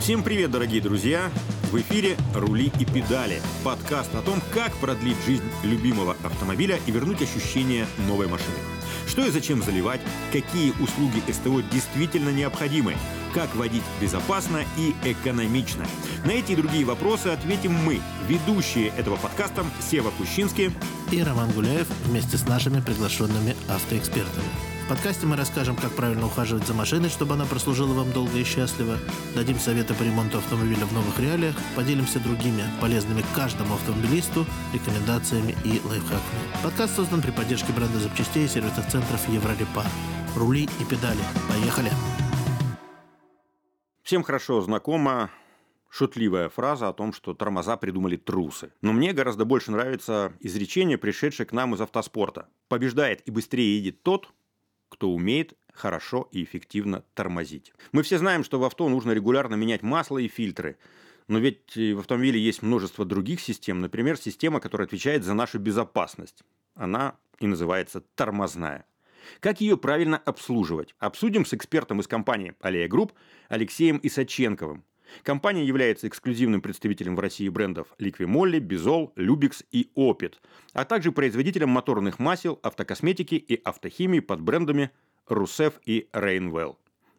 Всем привет, дорогие друзья! В эфире «Рули и педали» – подкаст о том, как продлить жизнь любимого автомобиля и вернуть ощущение новой машины. Что и зачем заливать, какие услуги СТО действительно необходимы, как водить безопасно и экономично. На эти и другие вопросы ответим мы, ведущие этого подкаста Сева Кущинский и Роман Гуляев вместе с нашими приглашенными автоэкспертами. Подкасте мы расскажем, как правильно ухаживать за машиной, чтобы она прослужила вам долго и счастливо, дадим советы по ремонту автомобиля в новых реалиях, поделимся другими полезными каждому автомобилисту рекомендациями и лайфхаками. Подкаст создан при поддержке бренда запчастей и сервисных центров Еврорепар. Рули и педали. Поехали! Всем хорошо знакома шутливая фраза о том, что тормоза придумали трусы. Но мне гораздо больше нравится изречение, пришедшее к нам из автоспорта. Побеждает и быстрее едет тот, кто умеет хорошо и эффективно тормозить. Мы все знаем, что в авто нужно регулярно менять масло и фильтры. Но ведь в автомобиле есть множество других систем. Например, система, которая отвечает за нашу безопасность. Она и называется тормозная. Как ее правильно обслуживать? Обсудим с экспертом из компании «Аллея Групп» Алексеем Исаченковым. Компания является эксклюзивным представителем в России брендов Liqui Bizol, Lubex и Opet, а также производителем моторных масел, автокосметики и автохимии под брендами Русеф и Rainwell.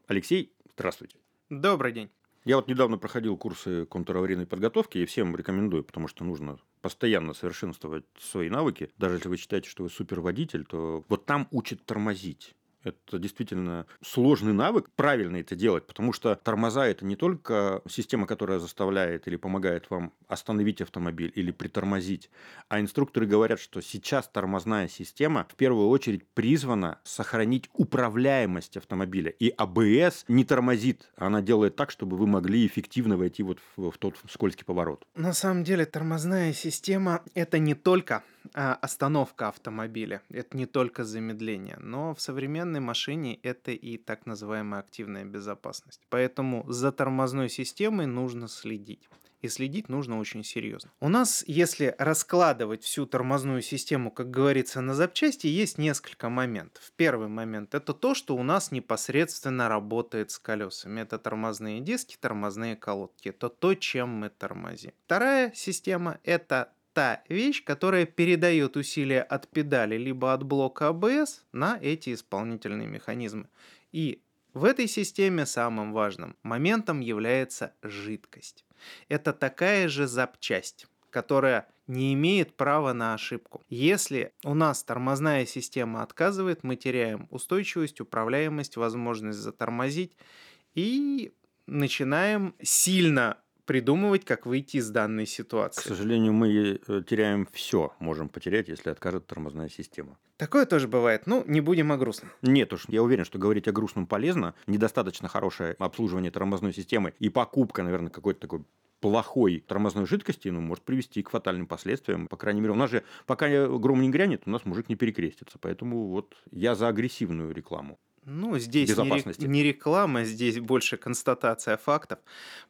Алексей, здравствуйте. Добрый день. Я вот недавно проходил курсы контраварийной подготовки и всем рекомендую, потому что нужно постоянно совершенствовать свои навыки. Даже если вы считаете, что вы суперводитель, то вот там учат тормозить. Это действительно сложный навык, правильно это делать, потому что тормоза – это не только система, которая заставляет или помогает вам остановить автомобиль или притормозить, а инструкторы говорят, что сейчас тормозная система в первую очередь призвана сохранить управляемость автомобиля. И АБС не тормозит, она делает так, чтобы вы могли эффективно войти вот в, в тот скользкий поворот. На самом деле тормозная система – это не только остановка автомобиля, это не только замедление, но в современной машине это и так называемая активная безопасность. Поэтому за тормозной системой нужно следить. И следить нужно очень серьезно. У нас, если раскладывать всю тормозную систему, как говорится, на запчасти, есть несколько моментов. Первый момент – это то, что у нас непосредственно работает с колесами. Это тормозные диски, тормозные колодки. Это то, чем мы тормозим. Вторая система – это та вещь, которая передает усилия от педали либо от блока ABS на эти исполнительные механизмы. И в этой системе самым важным моментом является жидкость. Это такая же запчасть которая не имеет права на ошибку. Если у нас тормозная система отказывает, мы теряем устойчивость, управляемость, возможность затормозить и начинаем сильно придумывать, как выйти из данной ситуации. К сожалению, мы э, теряем все, можем потерять, если откажет тормозная система. Такое тоже бывает. Ну, не будем о грустном. Нет уж, я уверен, что говорить о грустном полезно. Недостаточно хорошее обслуживание тормозной системы и покупка, наверное, какой-то такой плохой тормозной жидкости ну, может привести к фатальным последствиям. По крайней мере, у нас же пока гром не грянет, у нас мужик не перекрестится. Поэтому вот я за агрессивную рекламу. Ну, здесь не, не реклама, здесь больше констатация фактов.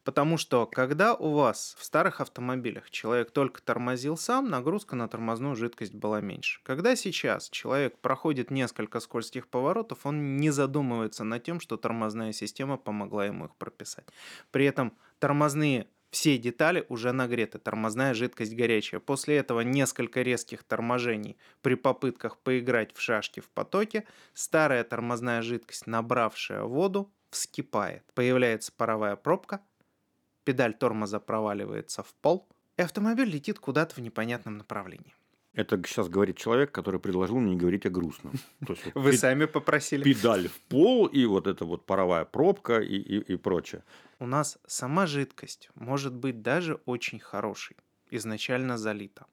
Потому что, когда у вас в старых автомобилях человек только тормозил сам, нагрузка на тормозную жидкость была меньше. Когда сейчас человек проходит несколько скользких поворотов, он не задумывается над тем, что тормозная система помогла ему их прописать. При этом тормозные все детали уже нагреты, тормозная жидкость горячая. После этого несколько резких торможений при попытках поиграть в шашки в потоке, старая тормозная жидкость, набравшая воду, вскипает. Появляется паровая пробка, педаль тормоза проваливается в пол, и автомобиль летит куда-то в непонятном направлении. Это сейчас говорит человек, который предложил мне не говорить о грустном. То есть, Вы пед... сами попросили. Педаль в пол и вот эта вот паровая пробка и, и, и прочее. У нас сама жидкость может быть даже очень хорошей, изначально залита.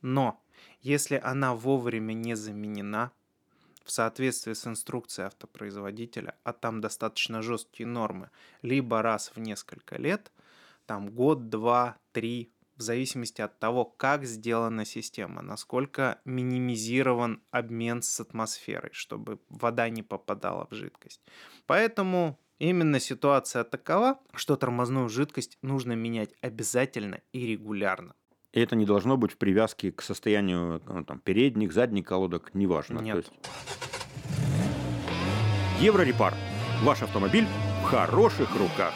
Но если она вовремя не заменена, в соответствии с инструкцией автопроизводителя, а там достаточно жесткие нормы, либо раз в несколько лет, там год, два, три, в зависимости от того, как сделана система, насколько минимизирован обмен с атмосферой, чтобы вода не попадала в жидкость. Поэтому именно ситуация такова, что тормозную жидкость нужно менять обязательно и регулярно. И это не должно быть в привязке к состоянию ну, там, передних, задних колодок, неважно. Нет. есть... Еврорепар. Ваш автомобиль в хороших руках.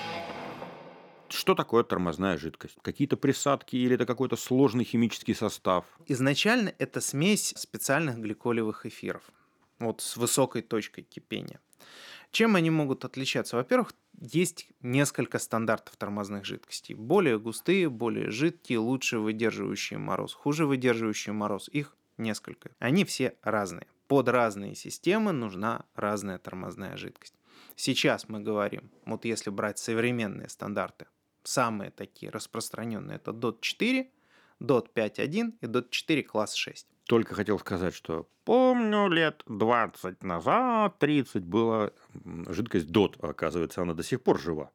Что такое тормозная жидкость? Какие-то присадки или это какой-то сложный химический состав? Изначально это смесь специальных гликолевых эфиров, вот с высокой точкой кипения. Чем они могут отличаться? Во-первых, есть несколько стандартов тормозных жидкостей. Более густые, более жидкие, лучше выдерживающие мороз, хуже выдерживающие мороз. Их несколько. Они все разные. Под разные системы нужна разная тормозная жидкость. Сейчас мы говорим, вот если брать современные стандарты, самые такие распространенные, это DOT 4, DOT 5.1 и DOT 4 класс 6. Только хотел сказать, что помню лет 20 назад, 30 была жидкость DOT, оказывается, она до сих пор жива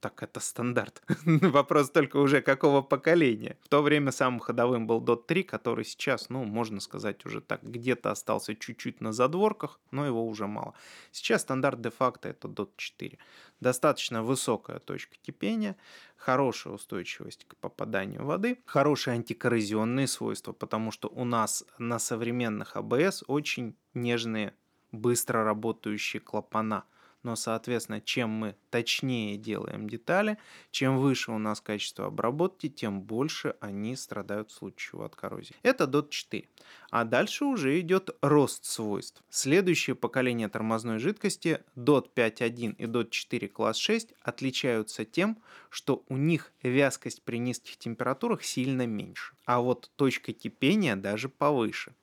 так это стандарт. Вопрос только уже какого поколения. В то время самым ходовым был Dot 3, который сейчас, ну, можно сказать, уже так где-то остался чуть-чуть на задворках, но его уже мало. Сейчас стандарт де-факто это Dot 4. Достаточно высокая точка кипения, хорошая устойчивость к попаданию воды, хорошие антикоррозионные свойства, потому что у нас на современных АБС очень нежные, быстро работающие клапана – но, соответственно, чем мы точнее делаем детали, чем выше у нас качество обработки, тем больше они страдают в случае от коррозии. Это DOT 4. А дальше уже идет рост свойств. Следующее поколение тормозной жидкости DOT 5.1 и DOT 4 класс 6 отличаются тем, что у них вязкость при низких температурах сильно меньше, а вот точка кипения даже повыше.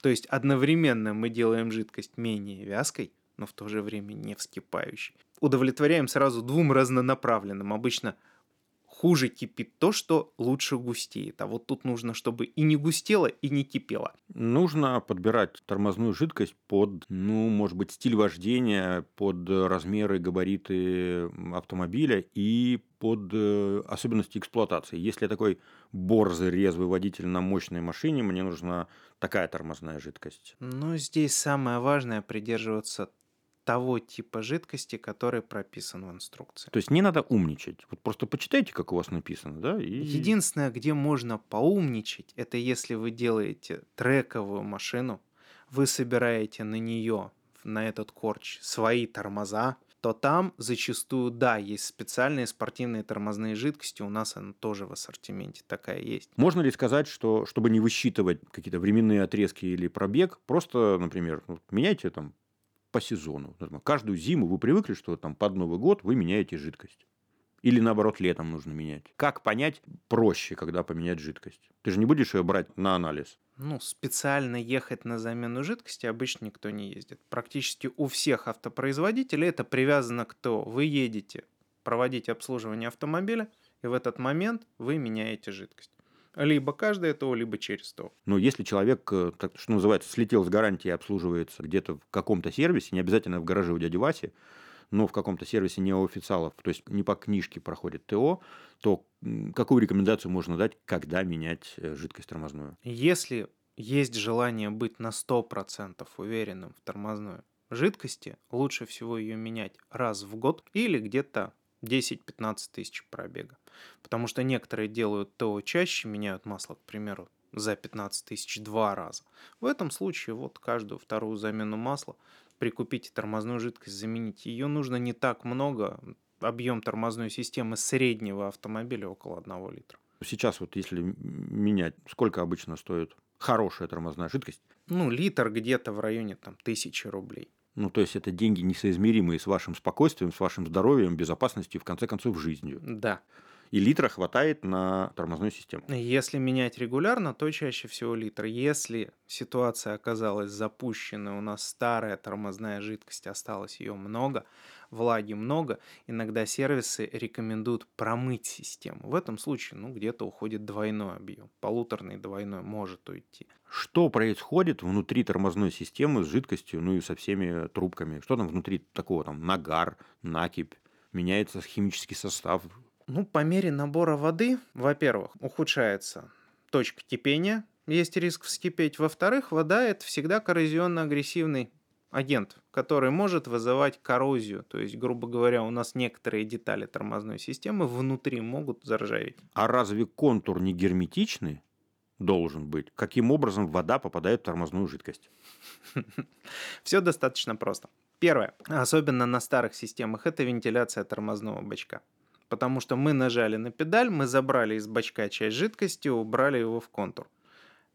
То есть одновременно мы делаем жидкость менее вязкой, но в то же время не вскипающий. Удовлетворяем сразу двум разнонаправленным. Обычно хуже кипит то, что лучше густеет. А вот тут нужно, чтобы и не густело, и не кипело. Нужно подбирать тормозную жидкость под, ну, может быть, стиль вождения, под размеры, габариты автомобиля и под э, особенности эксплуатации. Если я такой борзый, резвый водитель на мощной машине, мне нужна такая тормозная жидкость. Ну, здесь самое важное придерживаться того типа жидкости, который прописан в инструкции. То есть не надо умничать. Вот просто почитайте, как у вас написано, да? И... Единственное, где можно поумничать, это если вы делаете трековую машину, вы собираете на нее, на этот корч, свои тормоза, то там зачастую, да, есть специальные спортивные тормозные жидкости, у нас она тоже в ассортименте такая есть. Можно ли сказать, что чтобы не высчитывать какие-то временные отрезки или пробег, просто, например, меняйте там по сезону. Каждую зиму вы привыкли, что там под Новый год вы меняете жидкость. Или наоборот, летом нужно менять. Как понять проще, когда поменять жидкость? Ты же не будешь ее брать на анализ. Ну, специально ехать на замену жидкости обычно никто не ездит. Практически у всех автопроизводителей это привязано к то, вы едете проводить обслуживание автомобиля, и в этот момент вы меняете жидкость. Либо каждое ТО, либо через ТО. Но если человек, э, так, что называется, слетел с гарантии и обслуживается где-то в каком-то сервисе, не обязательно в гараже у дяди Васи, но в каком-то сервисе не у официалов, то есть не по книжке проходит ТО, то какую рекомендацию можно дать, когда менять э, жидкость тормозную? Если есть желание быть на 100% уверенным в тормозной жидкости, лучше всего ее менять раз в год или где-то 10-15 тысяч пробега. Потому что некоторые делают ТО чаще, меняют масло, к примеру, за 15 тысяч два раза. В этом случае вот каждую вторую замену масла прикупите тормозную жидкость, замените. Ее нужно не так много. Объем тормозной системы среднего автомобиля около 1 литра. Сейчас вот если менять, сколько обычно стоит хорошая тормозная жидкость? Ну, литр где-то в районе там тысячи рублей. Ну, то есть это деньги несоизмеримые с вашим спокойствием, с вашим здоровьем, безопасностью и, в конце концов, жизнью. Да. И литра хватает на тормозную систему. Если менять регулярно, то чаще всего литр. Если ситуация оказалась запущена, у нас старая тормозная жидкость, осталось ее много, влаги много, иногда сервисы рекомендуют промыть систему. В этом случае, ну, где-то уходит двойной объем. Полуторный двойной может уйти. Что происходит внутри тормозной системы с жидкостью, ну и со всеми трубками? Что там внутри такого, там, нагар, накипь? Меняется химический состав, ну, по мере набора воды, во-первых, ухудшается точка кипения, есть риск вскипеть. Во-вторых, вода – это всегда коррозионно-агрессивный агент, который может вызывать коррозию. То есть, грубо говоря, у нас некоторые детали тормозной системы внутри могут заржаветь. А разве контур не герметичный должен быть? Каким образом вода попадает в тормозную жидкость? Все достаточно просто. Первое, особенно на старых системах, это вентиляция тормозного бачка. Потому что мы нажали на педаль, мы забрали из бачка часть жидкости, убрали его в контур.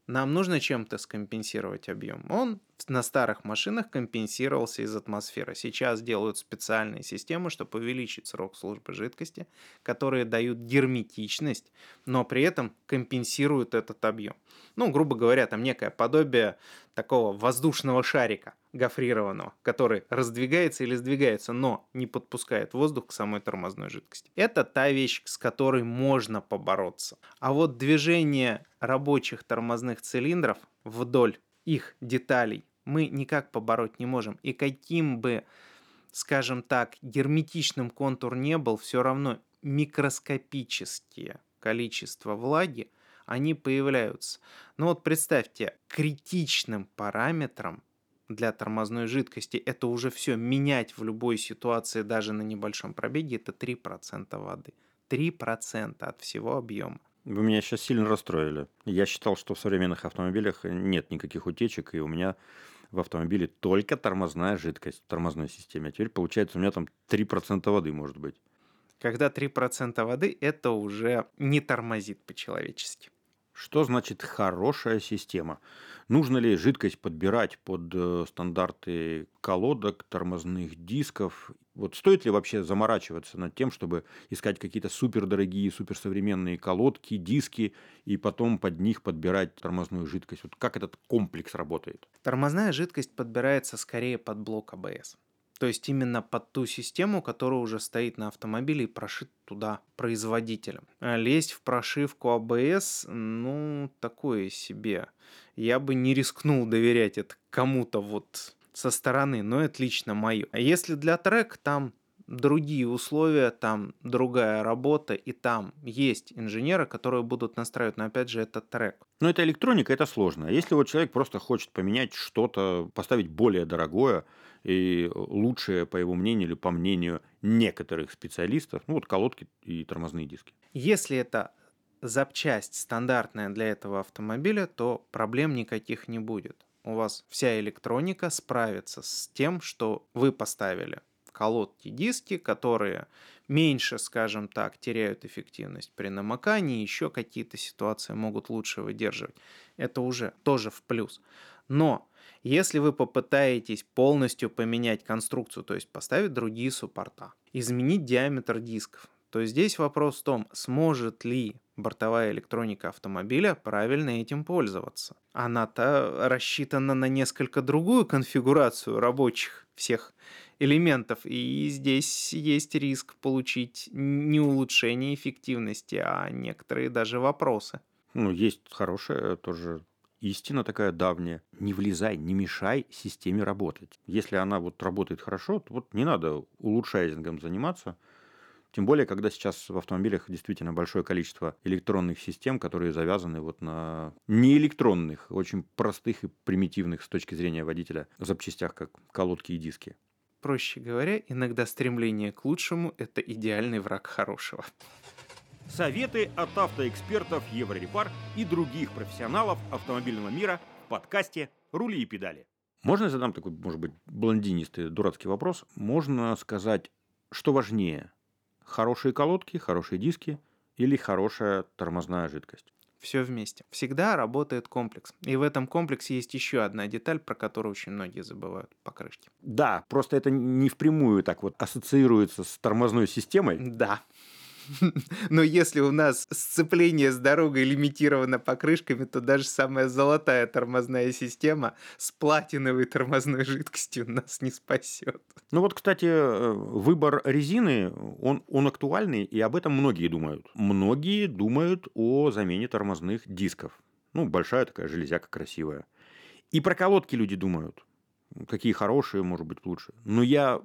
Нам нужно чем-то скомпенсировать объем. Он на старых машинах компенсировался из атмосферы. Сейчас делают специальные системы, чтобы увеличить срок службы жидкости, которые дают герметичность, но при этом компенсируют этот объем. Ну, грубо говоря, там некое подобие такого воздушного шарика гофрированного, который раздвигается или сдвигается, но не подпускает воздух к самой тормозной жидкости. Это та вещь, с которой можно побороться. А вот движение рабочих тормозных цилиндров вдоль их деталей мы никак побороть не можем. И каким бы, скажем так, герметичным контур не был, все равно микроскопические количество влаги, они появляются. Но вот представьте, критичным параметром для тормозной жидкости это уже все менять в любой ситуации, даже на небольшом пробеге, это 3% воды. 3% от всего объема. Вы меня сейчас сильно расстроили. Я считал, что в современных автомобилях нет никаких утечек, и у меня в автомобиле только тормозная жидкость в тормозной системе. А теперь получается у меня там 3% воды может быть. Когда 3% воды, это уже не тормозит по-человечески. Что значит хорошая система? Нужно ли жидкость подбирать под э, стандарты колодок, тормозных дисков? Вот стоит ли вообще заморачиваться над тем, чтобы искать какие-то супердорогие, суперсовременные колодки, диски, и потом под них подбирать тормозную жидкость? Вот как этот комплекс работает? Тормозная жидкость подбирается скорее под блок АБС. То есть именно под ту систему, которая уже стоит на автомобиле и прошит туда производителем. А лезть в прошивку ABS, а ну, такое себе. Я бы не рискнул доверять это кому-то вот со стороны, но это лично мое. А если для трек, там другие условия, там другая работа, и там есть инженеры, которые будут настраивать, но опять же это трек. Но это электроника, это сложно. Если вот человек просто хочет поменять что-то, поставить более дорогое, и лучшее, по его мнению или по мнению некоторых специалистов, ну вот колодки и тормозные диски. Если это запчасть стандартная для этого автомобиля, то проблем никаких не будет. У вас вся электроника справится с тем, что вы поставили. Колодки, диски, которые меньше, скажем так, теряют эффективность при намокании, еще какие-то ситуации могут лучше выдерживать. Это уже тоже в плюс. Но если вы попытаетесь полностью поменять конструкцию, то есть поставить другие суппорта, изменить диаметр дисков, то здесь вопрос в том, сможет ли бортовая электроника автомобиля правильно этим пользоваться. Она-то рассчитана на несколько другую конфигурацию рабочих всех элементов, и здесь есть риск получить не улучшение эффективности, а некоторые даже вопросы. Ну, есть хорошая тоже истина такая давняя. Не влезай, не мешай системе работать. Если она вот работает хорошо, то вот не надо улучшайзингом заниматься. Тем более, когда сейчас в автомобилях действительно большое количество электронных систем, которые завязаны вот на неэлектронных, очень простых и примитивных с точки зрения водителя запчастях, как колодки и диски. Проще говоря, иногда стремление к лучшему – это идеальный враг хорошего. Советы от автоэкспертов Еврорепар и других профессионалов автомобильного мира в подкасте «Рули и педали». Можно я задам такой, может быть, блондинистый, дурацкий вопрос? Можно сказать, что важнее? Хорошие колодки, хорошие диски или хорошая тормозная жидкость? Все вместе. Всегда работает комплекс. И в этом комплексе есть еще одна деталь, про которую очень многие забывают покрышки. Да, просто это не впрямую так вот ассоциируется с тормозной системой. Да. Но если у нас сцепление с дорогой лимитировано покрышками, то даже самая золотая тормозная система с платиновой тормозной жидкостью нас не спасет. Ну вот, кстати, э, выбор резины, он, он актуальный, и об этом многие думают. Многие думают о замене тормозных дисков. Ну, большая такая железяка красивая. И про колодки люди думают. Какие хорошие, может быть, лучше. Но я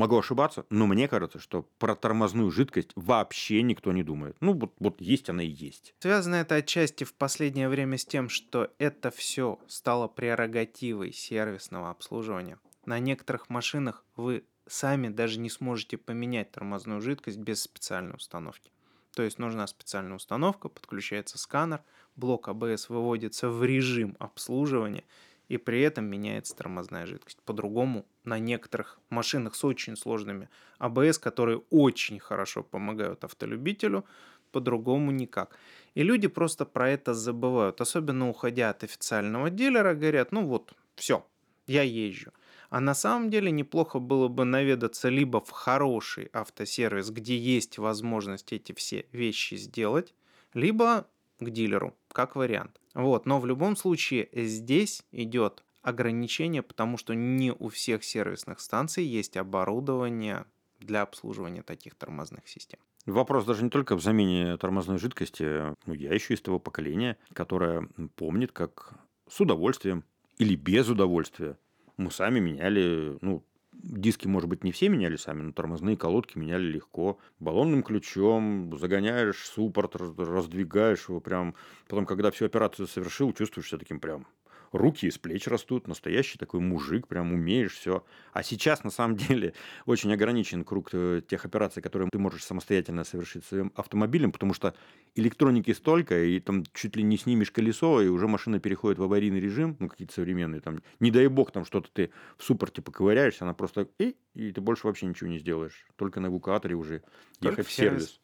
Могу ошибаться, но мне кажется, что про тормозную жидкость вообще никто не думает. Ну, вот, вот есть она и есть. Связано это отчасти в последнее время с тем, что это все стало прерогативой сервисного обслуживания. На некоторых машинах вы сами даже не сможете поменять тормозную жидкость без специальной установки. То есть нужна специальная установка, подключается сканер, блок АБС выводится в режим обслуживания, и при этом меняется тормозная жидкость. По-другому на некоторых машинах с очень сложными АБС, которые очень хорошо помогают автолюбителю, по-другому никак. И люди просто про это забывают, особенно уходя от официального дилера, говорят, ну вот, все, я езжу. А на самом деле неплохо было бы наведаться либо в хороший автосервис, где есть возможность эти все вещи сделать, либо к дилеру, как вариант. Вот, но в любом случае здесь идет ограничение, потому что не у всех сервисных станций есть оборудование для обслуживания таких тормозных систем. Вопрос даже не только в замене тормозной жидкости. Я еще из того поколения, которое помнит, как с удовольствием или без удовольствия мы сами меняли, ну, диски, может быть, не все меняли сами, но тормозные колодки меняли легко. Баллонным ключом загоняешь суппорт, раздвигаешь его прям. Потом, когда всю операцию совершил, чувствуешь себя таким прям руки из плеч растут, настоящий такой мужик, прям умеешь все. А сейчас, на самом деле, очень ограничен круг э, тех операций, которые ты можешь самостоятельно совершить своим автомобилем, потому что электроники столько, и там чуть ли не снимешь колесо, и уже машина переходит в аварийный режим, ну, какие-то современные, там, не дай бог, там что-то ты в суппорте поковыряешься, она просто, и, и ты больше вообще ничего не сделаешь, только на эвакуаторе уже ехать в сервис. сервис.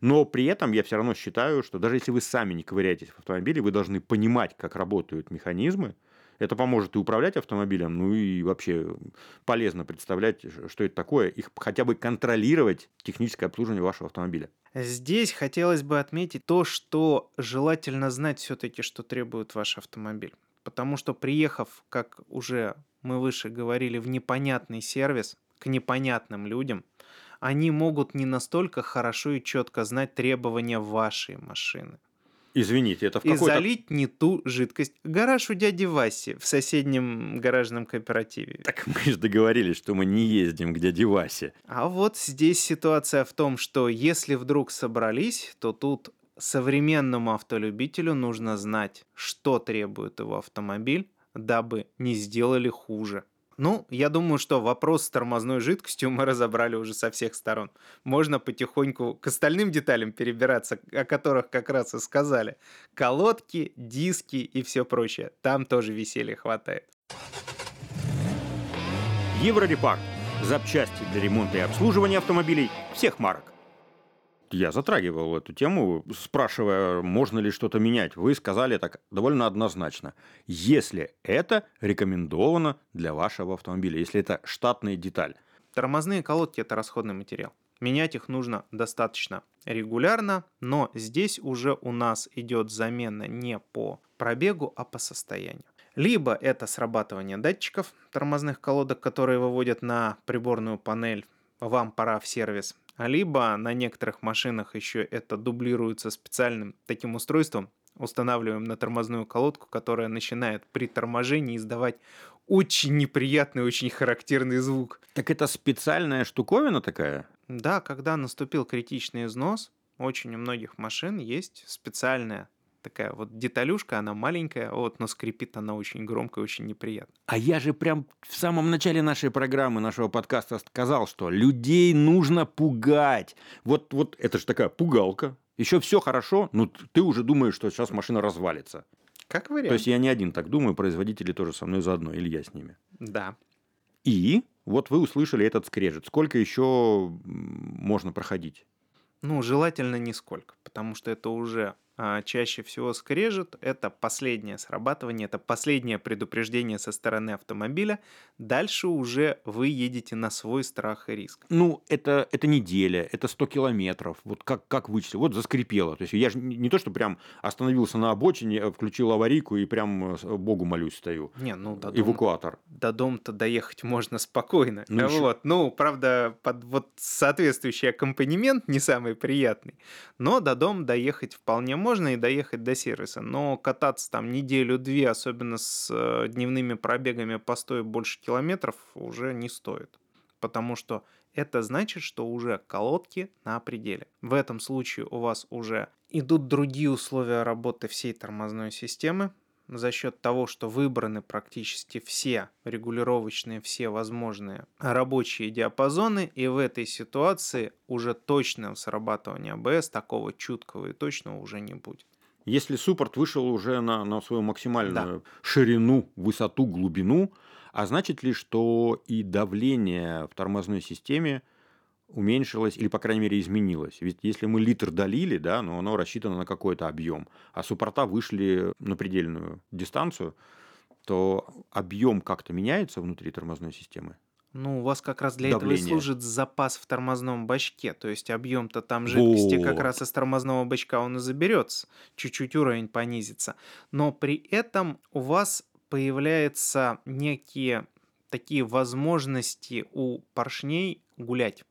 Но при этом я все равно считаю, что даже если вы сами не ковыряетесь в автомобиле, вы должны понимать, как работают механизмы. Это поможет и управлять автомобилем, ну и вообще полезно представлять, что это такое, их хотя бы контролировать техническое обслуживание вашего автомобиля. Здесь хотелось бы отметить то, что желательно знать все-таки, что требует ваш автомобиль. Потому что приехав, как уже мы выше говорили, в непонятный сервис, к непонятным людям, они могут не настолько хорошо и четко знать требования вашей машины. Извините, это в какой-то... И залить не ту жидкость. Гараж у дяди Васи в соседнем гаражном кооперативе. Так мы же договорились, что мы не ездим к дяде Васе. А вот здесь ситуация в том, что если вдруг собрались, то тут современному автолюбителю нужно знать, что требует его автомобиль, дабы не сделали хуже. Ну, я думаю, что вопрос с тормозной жидкостью мы разобрали уже со всех сторон. Можно потихоньку к остальным деталям перебираться, о которых как раз и сказали. Колодки, диски и все прочее. Там тоже веселья хватает. Еврорепарк. Запчасти для ремонта и обслуживания автомобилей всех марок я затрагивал эту тему, спрашивая, можно ли что-то менять. Вы сказали так довольно однозначно. Если это рекомендовано для вашего автомобиля, если это штатная деталь. Тормозные колодки – это расходный материал. Менять их нужно достаточно регулярно, но здесь уже у нас идет замена не по пробегу, а по состоянию. Либо это срабатывание датчиков тормозных колодок, которые выводят на приборную панель, вам пора в сервис либо на некоторых машинах еще это дублируется специальным таким устройством, устанавливаем на тормозную колодку, которая начинает при торможении издавать очень неприятный, очень характерный звук. Так это специальная штуковина такая? Да, когда наступил критичный износ, очень у многих машин есть специальная такая вот деталюшка, она маленькая, вот, но скрипит она очень громко и очень неприятно. А я же прям в самом начале нашей программы, нашего подкаста сказал, что людей нужно пугать. Вот, вот это же такая пугалка. Еще все хорошо, но ты уже думаешь, что сейчас машина развалится. Как вариант. То есть я не один так думаю, производители тоже со мной заодно, или я с ними. Да. И вот вы услышали этот скрежет. Сколько еще можно проходить? Ну, желательно нисколько, потому что это уже чаще всего скрежет, это последнее срабатывание, это последнее предупреждение со стороны автомобиля. Дальше уже вы едете на свой страх и риск. Ну, это, это неделя, это 100 километров. Вот как, как вычислить? Вот заскрипело. То есть я же не то, что прям остановился на обочине, включил аварийку и прям э, Богу молюсь стою. Не, ну, до дом, Эвакуатор. До дома-то доехать можно спокойно. Ну, вот. ну правда, под вот соответствующий аккомпанемент не самый приятный, но до дома доехать вполне можно можно и доехать до сервиса, но кататься там неделю-две, особенно с э, дневными пробегами по 100 больше километров, уже не стоит. Потому что это значит, что уже колодки на пределе. В этом случае у вас уже идут другие условия работы всей тормозной системы, за счет того, что выбраны практически все регулировочные, все возможные рабочие диапазоны, и в этой ситуации уже точного срабатывания АБС такого чуткого и точного уже не будет. Если суппорт вышел уже на, на свою максимальную да. ширину, высоту, глубину, а значит ли, что и давление в тормозной системе уменьшилось или, по крайней мере, изменилось. Ведь если мы литр долили, да, но оно рассчитано на какой-то объем, а суппорта вышли на предельную дистанцию, то объем как-то меняется внутри тормозной системы. Ну, у вас как раз для этого и служит запас в тормозном бачке. То есть объем-то там жидкости как раз из тормозного бачка он и заберется. Чуть-чуть уровень понизится. Но при этом у вас появляются некие такие возможности у поршней гулять.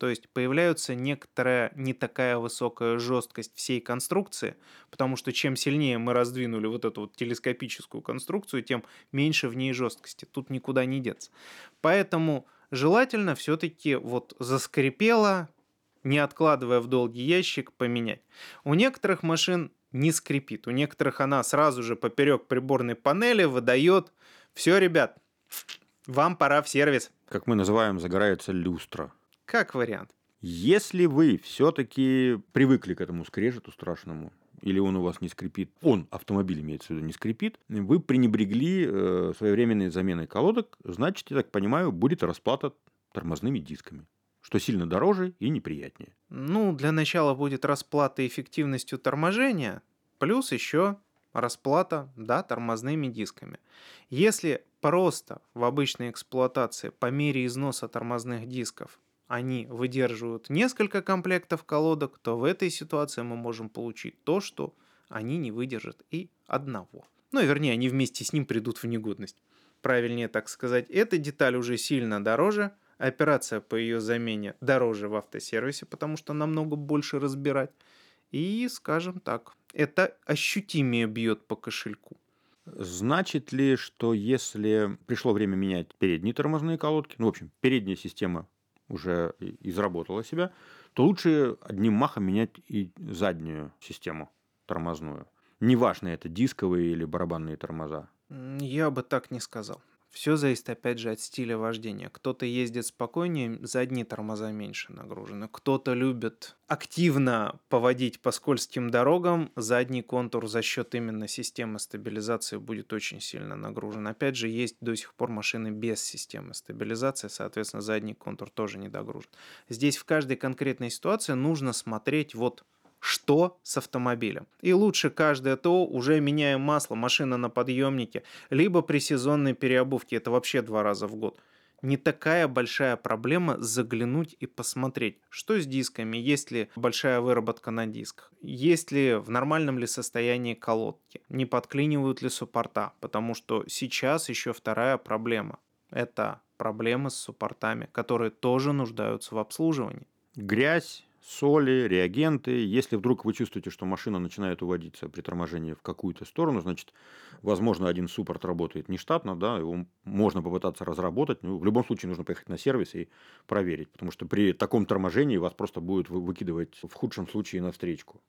То есть появляется некоторая не такая высокая жесткость всей конструкции, потому что чем сильнее мы раздвинули вот эту вот телескопическую конструкцию, тем меньше в ней жесткости. Тут никуда не деться. Поэтому желательно все-таки вот заскрипело, не откладывая в долгий ящик, поменять. У некоторых машин не скрипит, у некоторых она сразу же поперек приборной панели выдает «Все, ребят, вам пора в сервис». Как мы называем, загорается люстра. Как вариант. Если вы все-таки привыкли к этому скрежету страшному, или он у вас не скрипит, он, автомобиль имеется в виду, не скрипит, вы пренебрегли э, своевременной заменой колодок, значит, я так понимаю, будет расплата тормозными дисками что сильно дороже и неприятнее. Ну, для начала будет расплата эффективностью торможения, плюс еще расплата, да, тормозными дисками. Если просто в обычной эксплуатации по мере износа тормозных дисков они выдерживают несколько комплектов колодок, то в этой ситуации мы можем получить то, что они не выдержат и одного. Ну, вернее, они вместе с ним придут в негодность. Правильнее так сказать, эта деталь уже сильно дороже, операция по ее замене дороже в автосервисе, потому что намного больше разбирать. И, скажем так, это ощутимее бьет по кошельку. Значит ли, что если пришло время менять передние тормозные колодки, ну, в общем, передняя система уже изработала себя, то лучше одним махом менять и заднюю систему тормозную. Неважно, это дисковые или барабанные тормоза. Я бы так не сказал. Все зависит опять же от стиля вождения. Кто-то ездит спокойнее, задние тормоза меньше нагружены. Кто-то любит активно поводить по скользким дорогам, задний контур за счет именно системы стабилизации будет очень сильно нагружен. Опять же, есть до сих пор машины без системы стабилизации, соответственно, задний контур тоже не догружен. Здесь в каждой конкретной ситуации нужно смотреть вот что с автомобилем. И лучше каждое то уже меняем масло, машина на подъемнике, либо при сезонной переобувке, это вообще два раза в год. Не такая большая проблема заглянуть и посмотреть, что с дисками, есть ли большая выработка на дисках, есть ли в нормальном ли состоянии колодки, не подклинивают ли суппорта, потому что сейчас еще вторая проблема. Это проблемы с суппортами, которые тоже нуждаются в обслуживании. Грязь, соли, реагенты. Если вдруг вы чувствуете, что машина начинает уводиться при торможении в какую-то сторону, значит, возможно, один суппорт работает нештатно, да, его можно попытаться разработать. Ну, в любом случае нужно поехать на сервис и проверить, потому что при таком торможении вас просто будет выкидывать в худшем случае на встречку.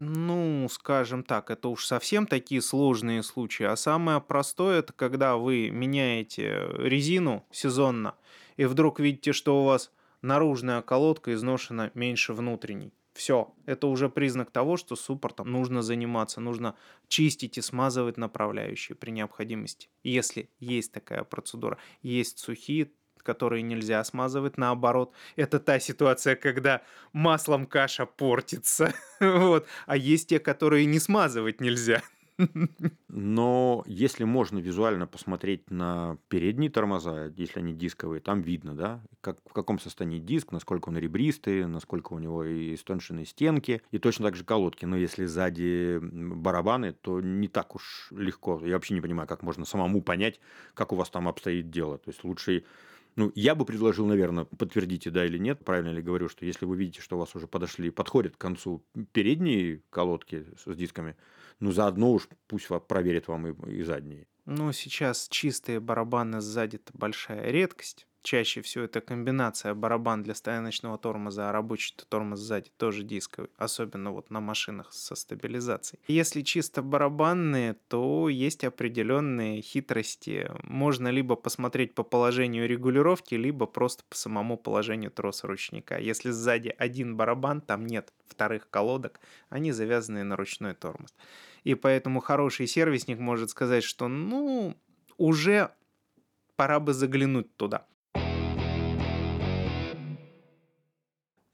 Ну, скажем так, это уж совсем такие сложные случаи. А самое простое, это когда вы меняете резину сезонно, и вдруг видите, что у вас наружная колодка изношена меньше внутренней. Все, это уже признак того, что суппортом нужно заниматься, нужно чистить и смазывать направляющие при необходимости. Если есть такая процедура, есть сухие, которые нельзя смазывать, наоборот. Это та ситуация, когда маслом каша портится. вот. А есть те, которые не смазывать нельзя. Но если можно визуально посмотреть на передние тормоза, если они дисковые, там видно, да, как, в каком состоянии диск, насколько он ребристый, насколько у него и истонченные стенки, и точно так же колодки. Но если сзади барабаны, то не так уж легко. Я вообще не понимаю, как можно самому понять, как у вас там обстоит дело. То есть лучше ну, я бы предложил, наверное, подтвердите, да или нет, правильно ли говорю, что если вы видите, что у вас уже подошли, подходят к концу передние колодки с дисками, ну, заодно уж пусть проверит вам и, и задние. Ну, сейчас чистые барабаны сзади – это большая редкость. Чаще всего это комбинация барабан для стояночного тормоза, а рабочий тормоз сзади тоже дисковый, особенно вот на машинах со стабилизацией. Если чисто барабанные, то есть определенные хитрости. Можно либо посмотреть по положению регулировки, либо просто по самому положению троса ручника. Если сзади один барабан, там нет вторых колодок, они завязаны на ручной тормоз. И поэтому хороший сервисник может сказать, что ну, уже пора бы заглянуть туда.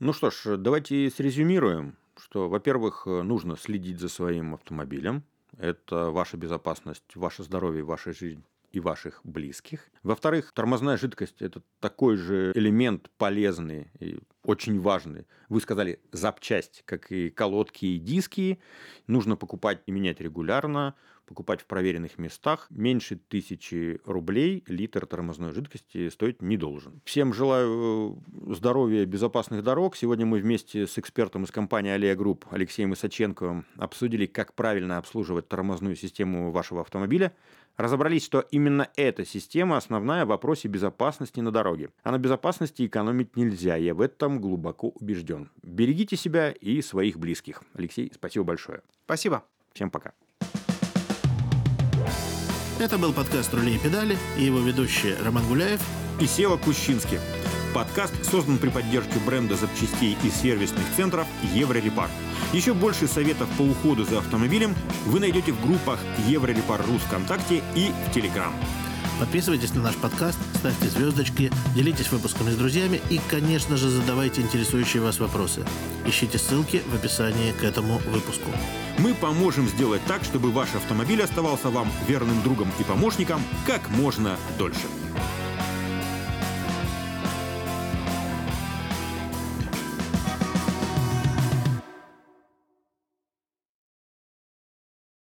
Ну что ж, давайте срезюмируем, что, во-первых, нужно следить за своим автомобилем. Это ваша безопасность, ваше здоровье, ваша жизнь и ваших близких. Во-вторых, тормозная жидкость – это такой же элемент полезный и очень важный. Вы сказали запчасть, как и колодки и диски. Нужно покупать и менять регулярно, покупать в проверенных местах. Меньше тысячи рублей литр тормозной жидкости стоить не должен. Всем желаю э, здоровья, безопасных дорог. Сегодня мы вместе с экспертом из компании Алия Групп Алексеем Исаченковым обсудили, как правильно обслуживать тормозную систему вашего автомобиля – разобрались, что именно эта система основная в вопросе безопасности на дороге. А на безопасности экономить нельзя, я в этом глубоко убежден. Берегите себя и своих близких. Алексей, спасибо большое. Спасибо. Всем пока. Это был подкаст «Рули и педали» и его ведущие Роман Гуляев и Сева Кущинский. Подкаст создан при поддержке бренда запчастей и сервисных центров «Еврорепар». Еще больше советов по уходу за автомобилем вы найдете в группах Еврорепар.ру ВКонтакте и в Телеграм. Подписывайтесь на наш подкаст, ставьте звездочки, делитесь выпусками с друзьями и, конечно же, задавайте интересующие вас вопросы. Ищите ссылки в описании к этому выпуску. Мы поможем сделать так, чтобы ваш автомобиль оставался вам верным другом и помощником как можно дольше.